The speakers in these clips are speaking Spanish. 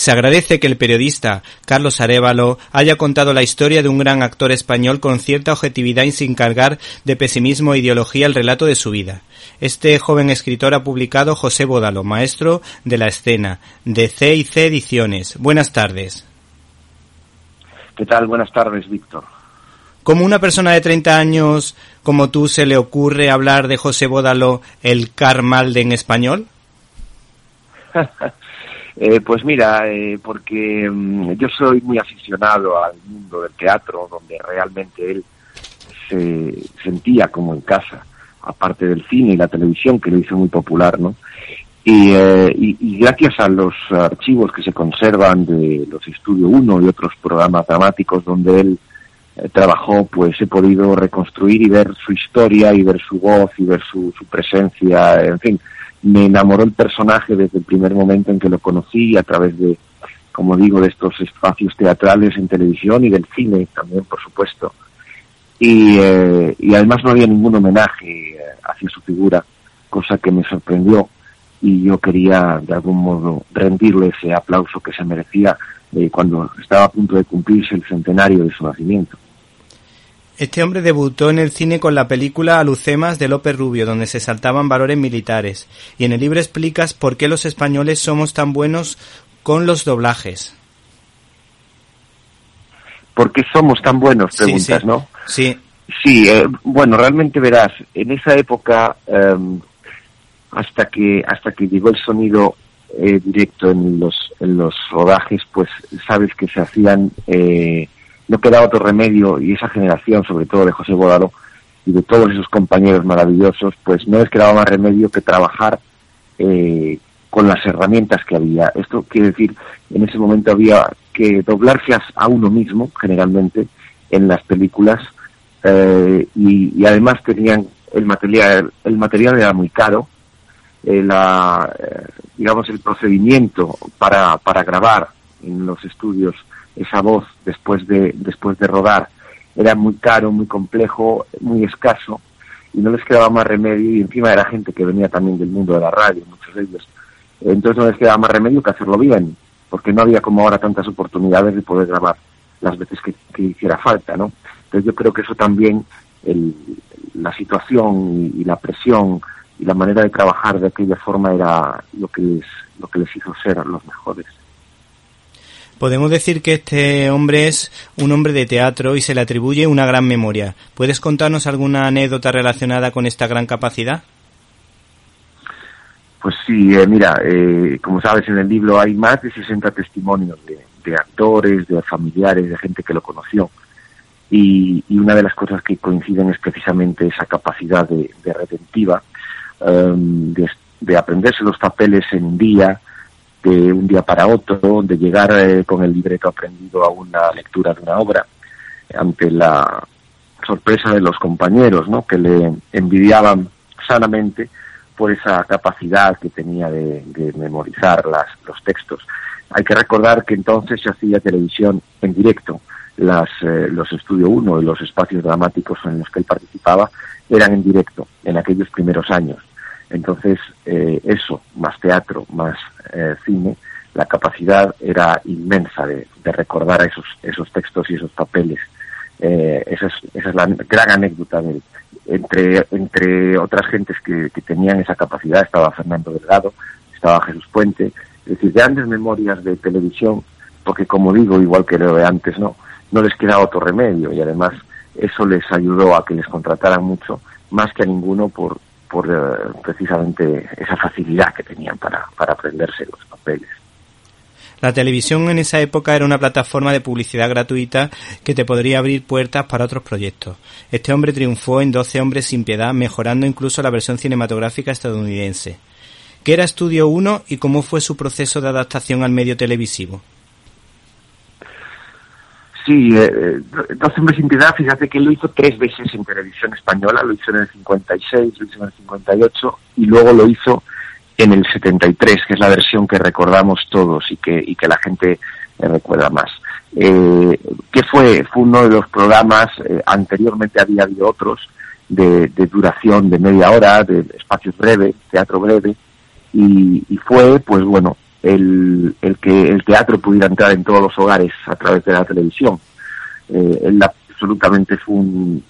Se agradece que el periodista Carlos Arevalo haya contado la historia de un gran actor español con cierta objetividad y sin cargar de pesimismo e ideología el relato de su vida. Este joven escritor ha publicado José Bódalo, maestro de la escena, de C y C Ediciones. Buenas tardes. ¿Qué tal? Buenas tardes, Víctor. ¿Cómo una persona de 30 años como tú se le ocurre hablar de José Bódalo, el Carmalde en español? Eh, pues mira, eh, porque mm, yo soy muy aficionado al mundo del teatro, donde realmente él se sentía como en casa, aparte del cine y la televisión, que lo hizo muy popular, ¿no? Y, eh, y, gracias a los archivos que se conservan de los Estudio 1 y otros programas dramáticos donde él trabajó, pues he podido reconstruir y ver su historia y ver su voz y ver su, su presencia, en fin, me enamoró el personaje desde el primer momento en que lo conocí a través de, como digo, de estos espacios teatrales en televisión y del cine también, por supuesto. Y, eh, y además no había ningún homenaje eh, hacia su figura, cosa que me sorprendió y yo quería de algún modo rendirle ese aplauso que se merecía eh, cuando estaba a punto de cumplirse el centenario de su nacimiento. Este hombre debutó en el cine con la película Alucemas de López Rubio, donde se saltaban valores militares, y en el libro explicas por qué los españoles somos tan buenos con los doblajes. ¿Por qué somos tan buenos? Preguntas, ¿no? Sí. Sí, eh, bueno, realmente verás, en esa época, em, hasta que hasta que llegó el sonido eh, directo en los en los rodajes, pues sabes que se hacían eh, no quedaba otro remedio y esa generación, sobre todo de José Bodalo y de todos esos compañeros maravillosos, pues no les quedaba más remedio que trabajar eh, con las herramientas que había. Esto quiere decir, en ese momento había que doblarse a uno mismo, generalmente, en las películas, eh, y, además tenían el material, el material era muy caro, eh, la, digamos, el procedimiento para, para grabar en los estudios esa voz después de, después de rodar era muy caro, muy complejo, muy escaso y no les quedaba más remedio y encima era gente que venía también del mundo de la radio, muchos de ellos. Entonces no les quedaba más remedio que hacerlo bien, porque no había como ahora tantas oportunidades de poder grabar las veces que, hiciera falta, ¿no? Entonces yo creo que eso también, el, la situación y, la presión y la manera de trabajar de aquella forma era lo que les, lo que les hizo ser los mejores. Podemos decir que este hombre es un hombre de teatro y se le atribuye una gran memoria. ¿Puedes contarnos alguna anécdota relacionada con esta gran capacidad? Pues sí, eh, mira, eh, como sabes, en el libro hay más de 60 testimonios de, actores, de familiares, de gente que lo conoció. Y, una de las cosas que coinciden es precisamente esa capacidad de, retentiva, em, de, de aprenderse los papeles en un día, de un día para otro, de llegar eh, con el libreto aprendido a una lectura de una obra, ante la sorpresa de los compañeros, ¿no? que le envidiaban sanamente por esa capacidad que tenía de, memorizar las, los textos. Hay que recordar que entonces se hacía televisión en directo. Las, eh, los Estudio 1 y los espacios dramáticos en los que él participaba eran en directo en aquellos primeros años. Entonces, eh, eso, más teatro, más eh, cine, la capacidad era inmensa de, recordar esos, esos textos y esos papeles. Eh, esa, es, esa es la gran anécdota de, entre, entre otras gentes que, tenían esa capacidad estaba Fernando Delgado, estaba Jesús Puente, es decir, grandes memorias de televisión, porque como digo, igual que lo de antes, no, no les quedaba otro remedio y además eso les ayudó a que les contrataran mucho, más que a ninguno por, por eh, precisamente esa facilidad que tenían para, para aprenderse los papeles. La televisión en esa época era una plataforma de publicidad gratuita que te podría abrir puertas para otros proyectos. Este hombre triunfó en 12 hombres sin piedad, mejorando incluso la versión cinematográfica estadounidense. ¿Qué era Estudio 1 y cómo fue su proceso de adaptación al medio televisivo? Sí, eh, Doce hombres sin piedad, fíjate que lo hizo tres veces en televisión española, lo hizo en el 56, lo hizo en el 58 y luego lo hizo en el 73, que es la versión que recordamos todos y que, y que la gente eh, recuerda más. eh, que fue, fue uno de los programas, eh, anteriormente había habido otros, de, duración de media hora, de espacios breves, teatro breve, y, fue, pues bueno, el, el, que el teatro pudiera entrar en todos los hogares a través de la televisión. Eh, él absolutamente fue un,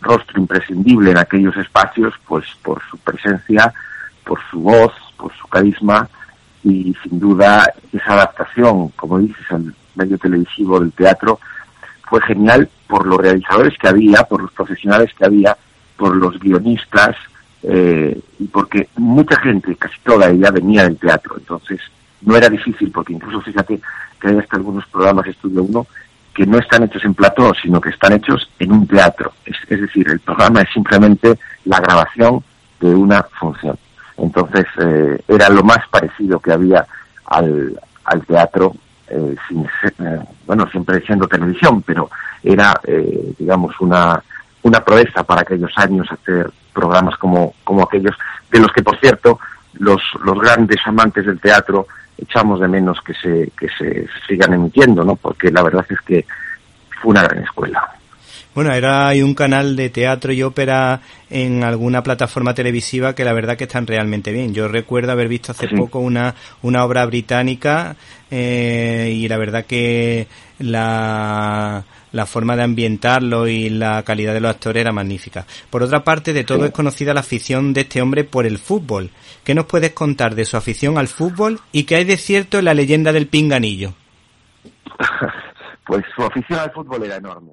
rostro imprescindible en aquellos espacios, pues por su presencia, por su voz, por su carisma y sin duda esa adaptación, como dices, al medio televisivo del teatro fue genial por los realizadores que había, por los profesionales que había, por los guionistas eh, porque mucha gente, casi toda ella, venía del teatro. Entonces no era difícil porque incluso fíjate que hay hasta algunos programas Estudio 1 que no están hechos en plató, sino que están hechos en un teatro. Es, es decir, el programa es simplemente la grabación de una función. Entonces eh, era lo más parecido que había al, al teatro, eh, sin eh, bueno, siempre siendo televisión, pero era, eh, digamos, una, una proeza para aquellos años hacer programas como, como aquellos, de los que, por cierto, los, los grandes amantes del teatro echamos de menos que se, que se sigan emitiendo, ¿no? Porque la verdad es que fue una gran escuela. Bueno, era hay un canal de teatro y ópera en alguna plataforma televisiva que la verdad que están realmente bien. Yo recuerdo haber visto hace poco una, una obra británica eh, y la verdad que la, la forma de ambientarlo y la calidad de los actores era magnífica. Por otra parte, de todo es conocida la afición de este hombre por el fútbol. ¿Qué nos puedes contar de su afición al fútbol y qué hay de cierto en la leyenda del pinganillo? pues su afición al fútbol era enorme.